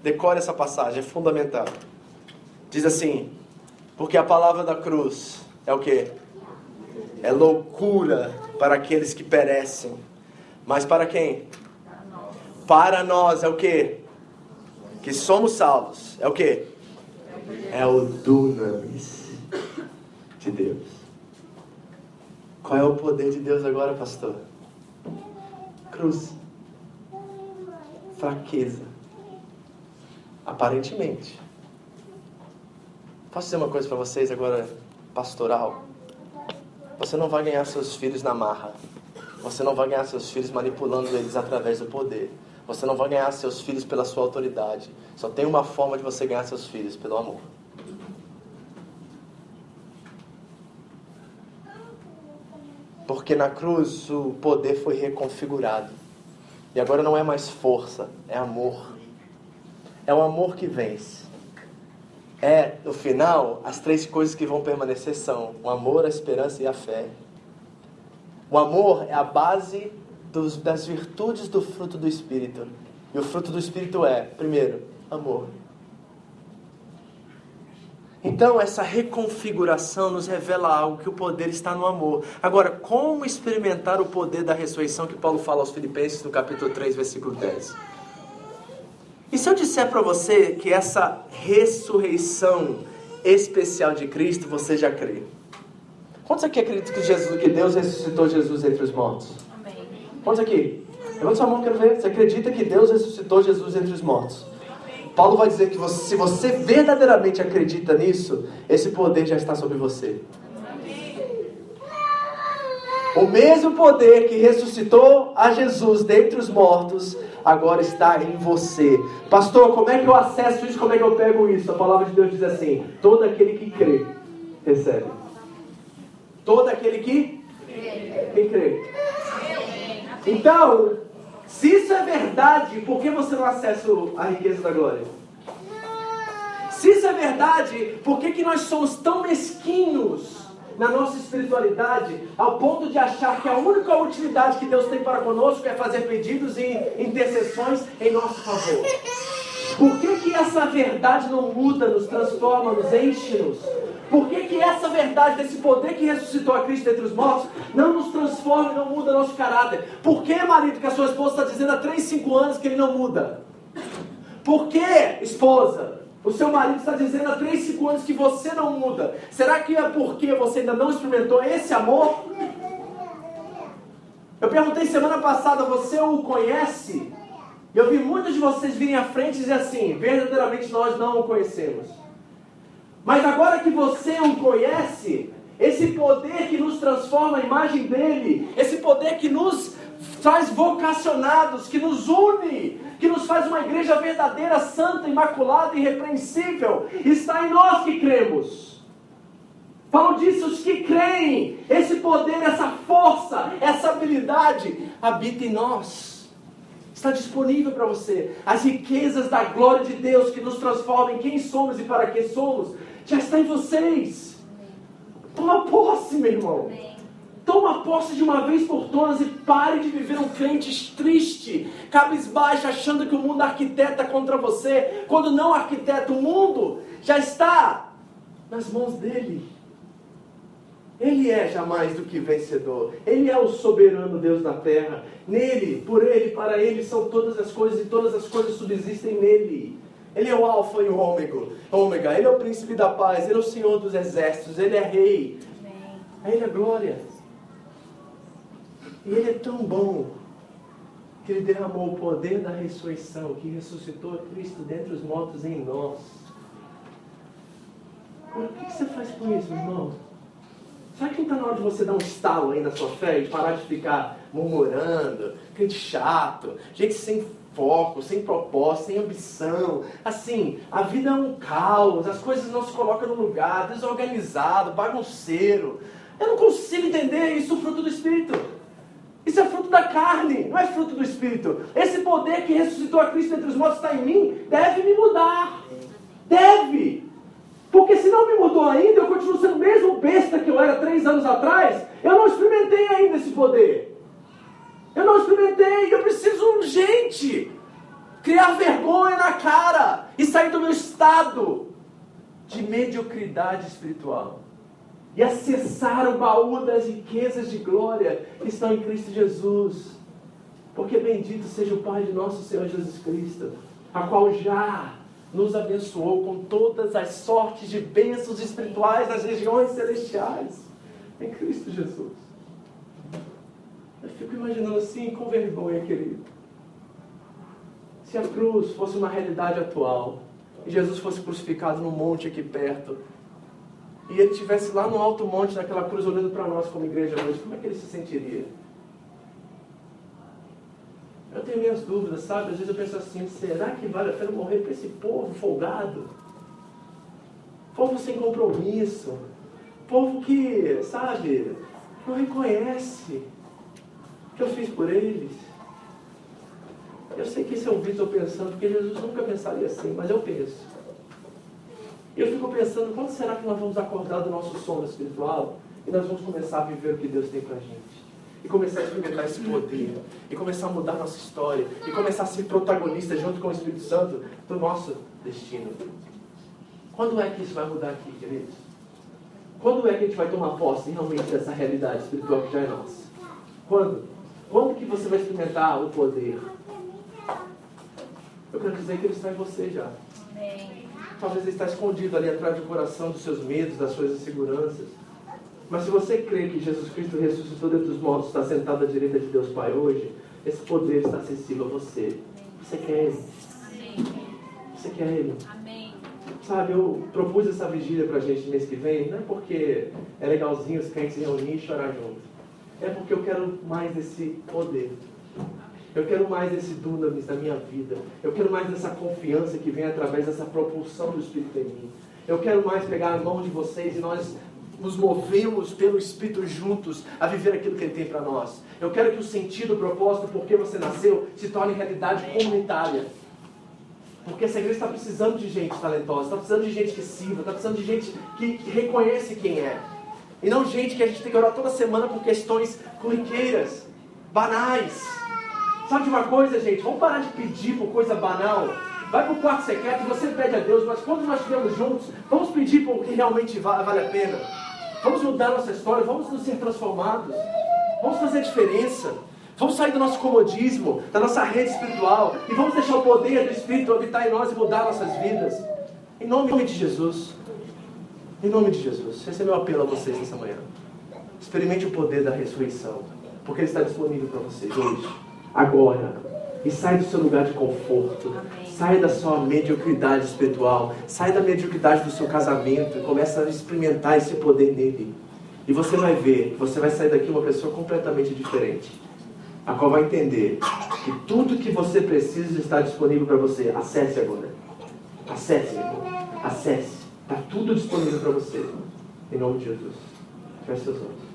decore essa passagem, é fundamental. Diz assim: Porque a palavra da cruz é o que? É loucura para aqueles que perecem. Mas para quem? Para nós é o que? Que somos salvos. É o que? É o dunamis de Deus. Qual é o poder de Deus agora, pastor? Cruz. Fraqueza. Aparentemente. Posso dizer uma coisa para vocês agora, pastoral? Você não vai ganhar seus filhos na marra. Você não vai ganhar seus filhos manipulando eles através do poder. Você não vai ganhar seus filhos pela sua autoridade. Só tem uma forma de você ganhar seus filhos, pelo amor. Porque na cruz o poder foi reconfigurado. E agora não é mais força, é amor. É o amor que vence. É, no final, as três coisas que vão permanecer são o amor, a esperança e a fé. O amor é a base dos, das virtudes do fruto do Espírito. E o fruto do Espírito é, primeiro, amor. Então, essa reconfiguração nos revela algo que o poder está no amor. Agora, como experimentar o poder da ressurreição que Paulo fala aos Filipenses no capítulo 3, versículo 10? E se eu disser para você que essa ressurreição especial de Cristo você já crê? Quantos aqui acreditam que, Jesus, que Deus ressuscitou Jesus entre os mortos? Amém. Quantos aqui? Levanta sua mão, quero ver. Você acredita que Deus ressuscitou Jesus entre os mortos? Paulo vai dizer que você, se você verdadeiramente acredita nisso, esse poder já está sobre você. O mesmo poder que ressuscitou a Jesus dentre os mortos, agora está em você. Pastor, como é que eu acesso isso? Como é que eu pego isso? A palavra de Deus diz assim: todo aquele que crê, recebe. Todo aquele que crê. Crê? Então, se isso é verdade, por que você não acessa a riqueza da glória? Se isso é verdade, por que, que nós somos tão mesquinhos na nossa espiritualidade ao ponto de achar que a única utilidade que Deus tem para conosco é fazer pedidos e intercessões em nosso favor? Por que, que essa verdade não muda, nos transforma, nos enche-nos? Por que, que essa verdade, desse poder que ressuscitou a Cristo entre os mortos, não nos transforma e não muda nosso caráter? Por que, marido, que a sua esposa está dizendo há 3, 5 anos que ele não muda? Por que, esposa, o seu marido está dizendo há 3, 5 anos que você não muda? Será que é porque você ainda não experimentou esse amor? Eu perguntei semana passada, você o conhece? Eu vi muitos de vocês virem à frente e dizer assim: verdadeiramente nós não o conhecemos. Mas agora que você o conhece, esse poder que nos transforma a imagem dele, esse poder que nos faz vocacionados, que nos une, que nos faz uma igreja verdadeira, santa, imaculada e irrepreensível, está em nós que cremos. Paulo disse: os que creem, esse poder, essa força, essa habilidade habita em nós. Está disponível para você. As riquezas da glória de Deus que nos transformam em quem somos e para quem somos já está em vocês. Toma posse, meu irmão. Toma posse de uma vez por todas e pare de viver um crente triste, cabisbaixo, achando que o mundo arquiteta contra você, quando não arquiteta, o mundo já está nas mãos dele. Ele é jamais do que vencedor. Ele é o soberano Deus da terra. Nele, por ele, para ele são todas as coisas e todas as coisas subsistem nele. Ele é o alfa e o ômega. ômega. Ele é o príncipe da paz. Ele é o senhor dos exércitos. Ele é rei. A ele é glória. E ele é tão bom que ele derramou o poder da ressurreição, que ressuscitou Cristo dentre os mortos em nós. Agora, o que você faz com isso, irmão? Será que não está na hora de você dar um estalo aí na sua fé e parar de ficar murmurando, gente chato, gente sem foco, sem propósito, sem ambição. Assim, a vida é um caos, as coisas não se colocam no lugar, desorganizado, bagunceiro. Eu não consigo entender isso fruto do Espírito. Isso é fruto da carne, não é fruto do Espírito. Esse poder que ressuscitou a Cristo entre os mortos está em mim, deve me mudar. Deve. Porque se não me mudou ainda, eu continuo sendo o mesmo besta que eu era três anos atrás. Eu não experimentei ainda esse poder. Eu não experimentei, eu preciso urgente criar vergonha na cara e sair do meu estado de mediocridade espiritual e acessar o baú das riquezas de glória que estão em Cristo Jesus. Porque bendito seja o Pai de nosso Senhor Jesus Cristo, a qual já nos abençoou com todas as sortes de bênçãos espirituais nas regiões celestiais em Cristo Jesus. Eu fico imaginando assim, com vergonha, querido se a cruz fosse uma realidade atual, e Jesus fosse crucificado num monte aqui perto, e ele estivesse lá no alto monte, naquela cruz, olhando para nós como igreja hoje, como é que ele se sentiria? Eu tenho minhas dúvidas, sabe? Às vezes eu penso assim, será que vale a pena morrer para esse povo folgado? Povo sem compromisso. Povo que, sabe, não reconhece que eu fiz por eles. Eu sei que esse é o Vitor pensando, porque Jesus nunca pensaria assim, mas eu penso. Eu fico pensando, quando será que nós vamos acordar do nosso sono espiritual e nós vamos começar a viver o que Deus tem pra gente? E começar a experimentar esse poder, e começar a mudar a nossa história, e começar a ser protagonista junto com o Espírito Santo do nosso destino. Quando é que isso vai mudar aqui, queridos? Quando é que a gente vai tomar posse realmente dessa realidade espiritual que já é nossa? Quando? Quando que você vai experimentar o poder? Eu quero dizer que Ele está em você já. Talvez Ele está escondido ali atrás do coração dos seus medos, das suas inseguranças. Mas se você crê que Jesus Cristo ressuscitou dentre os mortos, está sentado à direita de Deus Pai hoje, esse poder está acessível a você. Você quer Ele. Você quer Ele. Amém. Sabe, eu propus essa vigília para a gente mês que vem, não é porque é legalzinho os crentes reunir e chorar junto. É porque eu quero mais desse poder. Eu quero mais esse dunamis na minha vida. Eu quero mais dessa confiança que vem através dessa propulsão do Espírito em mim. Eu quero mais pegar a mão de vocês e nós nos movemos pelo Espírito juntos a viver aquilo que Ele tem para nós. Eu quero que o sentido, o propósito, por que você nasceu, se torne realidade comunitária. Porque essa igreja está precisando de gente talentosa, está precisando de gente que sirva, está precisando de gente que reconhece quem é. E não gente que a gente tem que orar toda semana por questões corriqueiras, banais. Sabe de uma coisa, gente? Vamos parar de pedir por coisa banal. Vai para o quarto secreto e você pede a Deus, mas quando nós estivermos juntos, vamos pedir por o que realmente vale a pena. Vamos mudar nossa história, vamos nos ser transformados. Vamos fazer diferença. Vamos sair do nosso comodismo, da nossa rede espiritual e vamos deixar o poder do Espírito habitar em nós e mudar nossas vidas. Em nome de Jesus. Em nome de Jesus. Esse é meu apelo a vocês nessa manhã. Experimente o poder da ressurreição, porque ele está disponível para vocês hoje agora. E sai do seu lugar de conforto. Amém. Sai da sua mediocridade espiritual. Sai da mediocridade do seu casamento. E começa a experimentar esse poder nele. E você vai ver, você vai sair daqui uma pessoa completamente diferente. A qual vai entender que tudo que você precisa está disponível para você. Acesse agora. Acesse, irmão. Acesse. Está tudo disponível para você. Em nome de Jesus. Feche seus olhos.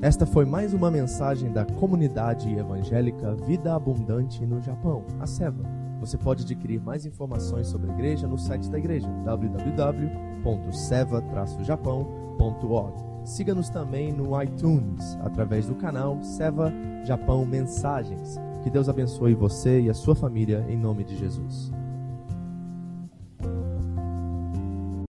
Esta foi mais uma mensagem da comunidade evangélica Vida Abundante no Japão, a SEVA. Você pode adquirir mais informações sobre a igreja no site da igreja www.seva-japão.org. Siga-nos também no iTunes através do canal Seva Japão Mensagens. Que Deus abençoe você e a sua família em nome de Jesus.